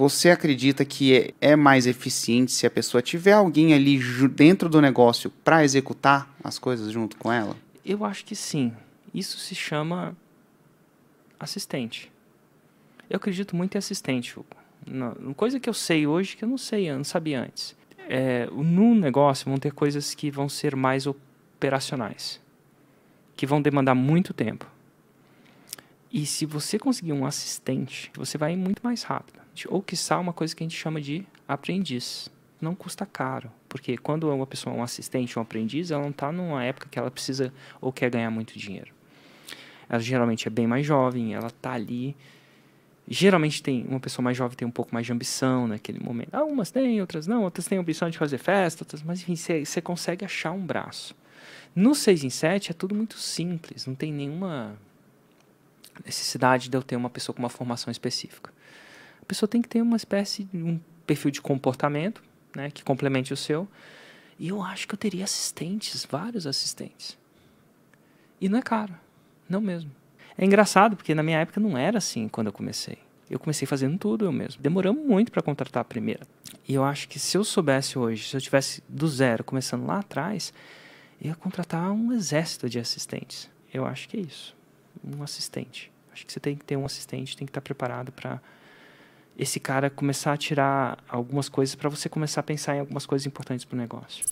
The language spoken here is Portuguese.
você acredita que é, é mais eficiente se a pessoa tiver alguém ali dentro do negócio para executar as coisas junto com ela? Eu acho que sim. Isso se chama assistente. Eu acredito muito em assistente. Uma coisa que eu sei hoje que eu não sei, eu não sabia antes. É, no negócio vão ter coisas que vão ser mais operacionais, que vão demandar muito tempo. E se você conseguir um assistente, você vai muito mais rápido. Ou quiçá uma coisa que a gente chama de aprendiz. Não custa caro. Porque quando uma pessoa é um assistente, um aprendiz, ela não está numa época que ela precisa ou quer ganhar muito dinheiro. Ela geralmente é bem mais jovem, ela está ali. Geralmente tem uma pessoa mais jovem tem um pouco mais de ambição naquele momento. Ah, umas têm, outras não, outras têm ambição de fazer festa, outras, mas enfim, você consegue achar um braço. No 6 em 7 é tudo muito simples, não tem nenhuma necessidade de eu ter uma pessoa com uma formação específica. A pessoa tem que ter uma espécie, um perfil de comportamento, né, que complemente o seu. E eu acho que eu teria assistentes, vários assistentes. E não é caro. Não mesmo. É engraçado, porque na minha época não era assim quando eu comecei. Eu comecei fazendo tudo eu mesmo. Demoramos muito para contratar a primeira. E eu acho que se eu soubesse hoje, se eu tivesse do zero, começando lá atrás, eu ia contratar um exército de assistentes. Eu acho que é isso. Um assistente. Acho que você tem que ter um assistente, tem que estar preparado para esse cara começar a tirar algumas coisas para você começar a pensar em algumas coisas importantes para o negócio.